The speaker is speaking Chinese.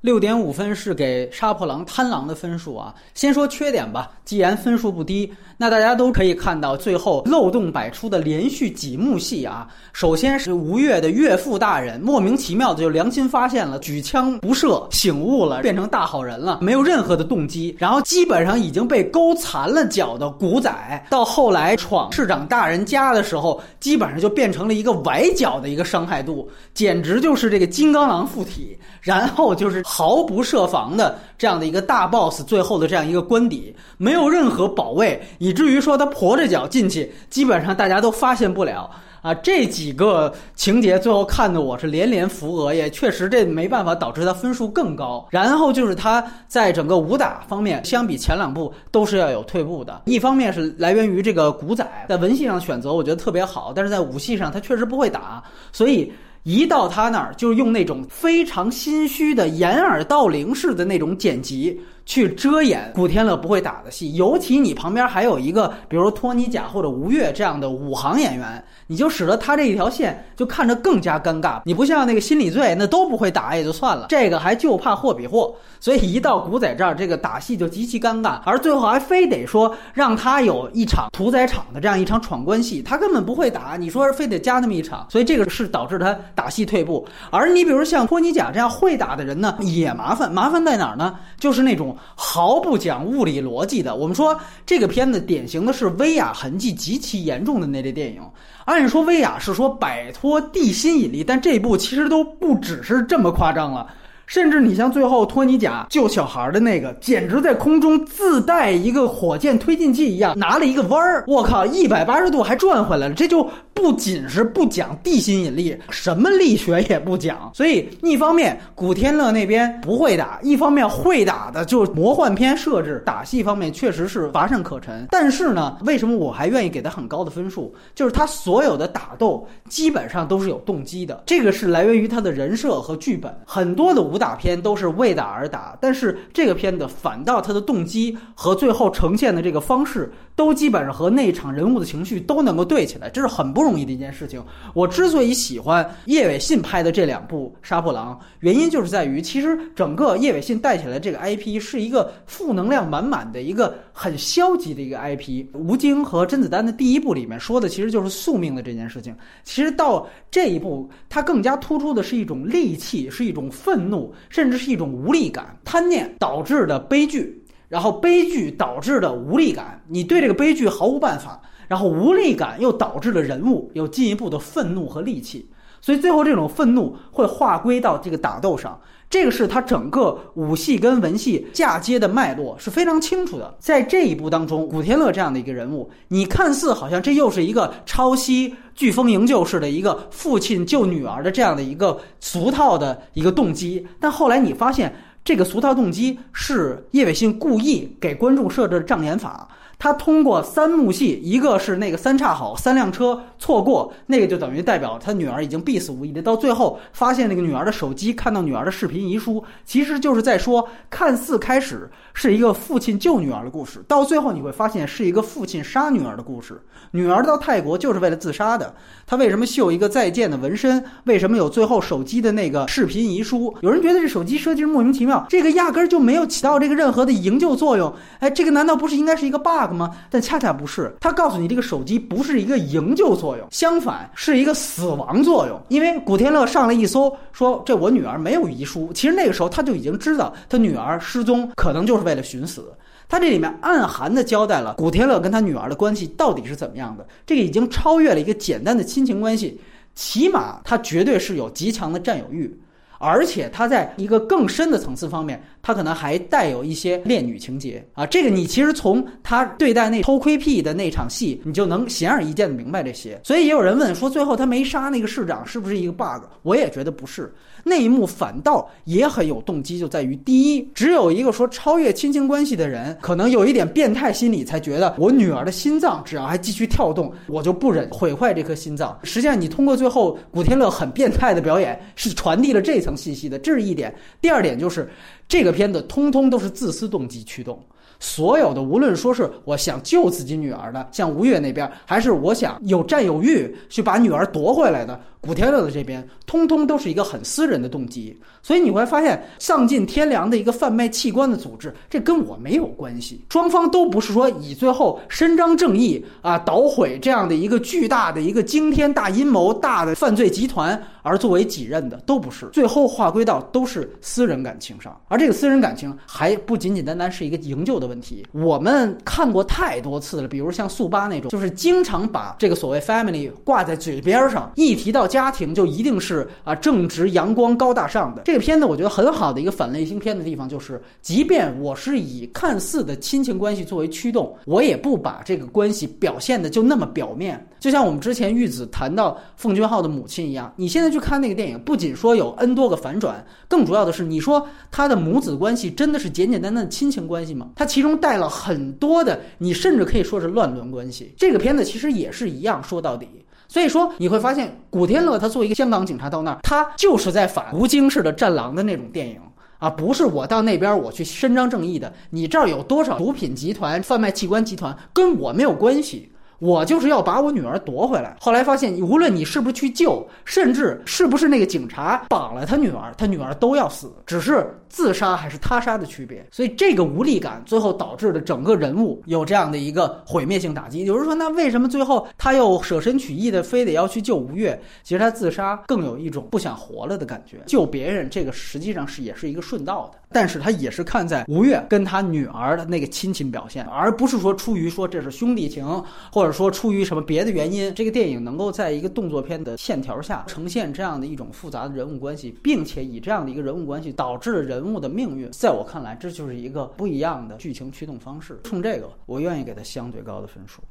六点五分是给杀破狼贪狼的分数啊。先说缺点吧，既然分数不低，那大家都可以看到最后漏洞百出的连续几幕戏啊。首先是吴越的岳父大人莫名其妙的就良心发现了，举枪不射，醒悟了，变成大好人了，没有任何的动机。然后基本上已经被勾残了脚的古仔，到后来闯市长大人家的时候，基本上就变成了一个崴脚的一个伤害度，简直就是这个金刚狼附体。然后就是毫不设防的这样的一个大 boss，最后的这样一个官邸，没有任何保卫，以至于说他跛着脚进去，基本上大家都发现不了啊。这几个情节最后看的我是连连扶额，也确实这没办法导致他分数更高。然后就是他在整个武打方面，相比前两部都是要有退步的。一方面是来源于这个古仔在文戏上选择，我觉得特别好，但是在武戏上他确实不会打，所以。一到他那儿，就用那种非常心虚的掩耳盗铃式的那种剪辑。去遮掩古天乐不会打的戏，尤其你旁边还有一个，比如托尼贾或者吴越这样的武行演员，你就使得他这一条线就看着更加尴尬。你不像那个心理罪，那都不会打也就算了，这个还就怕货比货，所以一到古仔这儿，这个打戏就极其尴尬，而最后还非得说让他有一场屠宰场的这样一场闯关戏，他根本不会打，你说非得加那么一场，所以这个是导致他打戏退步。而你比如像托尼贾这样会打的人呢，也麻烦，麻烦在哪儿呢？就是那种。毫不讲物理逻辑的，我们说这个片子典型的是威亚痕迹极其严重的那类电影。按说威亚是说摆脱地心引力，但这部其实都不只是这么夸张了。甚至你像最后托尼贾救小孩的那个，简直在空中自带一个火箭推进器一样，拿了一个弯儿，我靠，一百八十度还转回来了。这就不仅是不讲地心引力，什么力学也不讲。所以一方面古天乐那边不会打，一方面会打的就魔幻片设置打戏方面确实是乏善可陈。但是呢，为什么我还愿意给他很高的分数？就是他所有的打斗基本上都是有动机的，这个是来源于他的人设和剧本，很多的武。打片都是为打而打，但是这个片子反倒它的动机和最后呈现的这个方式，都基本上和那场人物的情绪都能够对起来，这是很不容易的一件事情。我之所以喜欢叶伟信拍的这两部《杀破狼》，原因就是在于，其实整个叶伟信带起来这个 IP 是一个负能量满满的一个很消极的一个 IP。吴京和甄子丹的第一部里面说的其实就是宿命的这件事情，其实到这一步，它更加突出的是一种戾气，是一种愤怒。甚至是一种无力感、贪念导致的悲剧，然后悲剧导致的无力感，你对这个悲剧毫无办法，然后无力感又导致了人物有进一步的愤怒和戾气，所以最后这种愤怒会划归到这个打斗上。这个是他整个武戏跟文戏嫁接的脉络是非常清楚的。在这一部当中，古天乐这样的一个人物，你看似好像这又是一个抄袭飓风营救式的一个父亲救女儿的这样的一个俗套的一个动机，但后来你发现，这个俗套动机是叶伟信故意给观众设置的障眼法。他通过三幕戏，一个是那个三岔口，三辆车错过，那个就等于代表他女儿已经必死无疑的。到最后发现那个女儿的手机，看到女儿的视频遗书，其实就是在说，看似开始是一个父亲救女儿的故事，到最后你会发现是一个父亲杀女儿的故事。女儿到泰国就是为了自杀的，他为什么绣一个再见的纹身？为什么有最后手机的那个视频遗书？有人觉得这手机设计是莫名其妙，这个压根儿就没有起到这个任何的营救作用。哎，这个难道不是应该是一个 bug？吗？但恰恰不是，他告诉你这个手机不是一个营救作用，相反是一个死亡作用。因为古天乐上来一搜，说这我女儿没有遗书。其实那个时候他就已经知道他女儿失踪可能就是为了寻死。他这里面暗含的交代了古天乐跟他女儿的关系到底是怎么样的。这个已经超越了一个简单的亲情关系，起码他绝对是有极强的占有欲。而且他在一个更深的层次方面，他可能还带有一些恋女情节啊。这个你其实从他对待那偷窥癖的那场戏，你就能显而易见的明白这些。所以也有人问说，最后他没杀那个市长是不是一个 bug？我也觉得不是，那一幕反倒也很有动机，就在于第一，只有一个说超越亲情关系的人，可能有一点变态心理，才觉得我女儿的心脏只要还继续跳动，我就不忍毁坏这颗心脏。实际上，你通过最后古天乐很变态的表演，是传递了这层。信息的，这是一点。第二点就是，这个片子通通都是自私动机驱动。所有的，无论说是我想救自己女儿的，像吴越那边，还是我想有占有欲去把女儿夺回来的。古天乐的这边，通通都是一个很私人的动机，所以你会发现，丧尽天良的一个贩卖器官的组织，这跟我没有关系。双方都不是说以最后伸张正义啊，捣毁这样的一个巨大的一个惊天大阴谋、大的犯罪集团而作为己任的，都不是。最后划归到都是私人感情上，而这个私人感情还不仅仅单单是一个营救旧的问题。我们看过太多次了，比如像速八那种，就是经常把这个所谓 family 挂在嘴边上，一提到。家庭就一定是啊正直、阳光、高大上的。这个片子我觉得很好的一个反类型片的地方，就是即便我是以看似的亲情关系作为驱动，我也不把这个关系表现的就那么表面。就像我们之前玉子谈到奉俊昊的母亲一样，你现在去看那个电影，不仅说有 N 多个反转，更主要的是，你说他的母子关系真的是简简单单的亲情关系吗？它其中带了很多的，你甚至可以说是乱伦关系。这个片子其实也是一样，说到底。所以说你会发现，古天乐他作为一个香港警察到那儿，他就是在反吴京式的战狼的那种电影啊，不是我到那边我去伸张正义的。你这儿有多少毒品集团、贩卖器官集团，跟我没有关系。我就是要把我女儿夺回来。后来发现，无论你是不是去救，甚至是不是那个警察绑了他女儿，他女儿都要死，只是自杀还是他杀的区别。所以这个无力感最后导致的整个人物有这样的一个毁灭性打击。有人说，那为什么最后他又舍身取义的，非得要去救吴越？其实他自杀更有一种不想活了的感觉。救别人，这个实际上是也是一个顺道的。但是他也是看在吴越跟他女儿的那个亲情表现，而不是说出于说这是兄弟情，或者说出于什么别的原因。这个电影能够在一个动作片的线条下呈现这样的一种复杂的人物关系，并且以这样的一个人物关系导致了人物的命运，在我看来，这就是一个不一样的剧情驱动方式。冲这个，我愿意给他相对高的分数。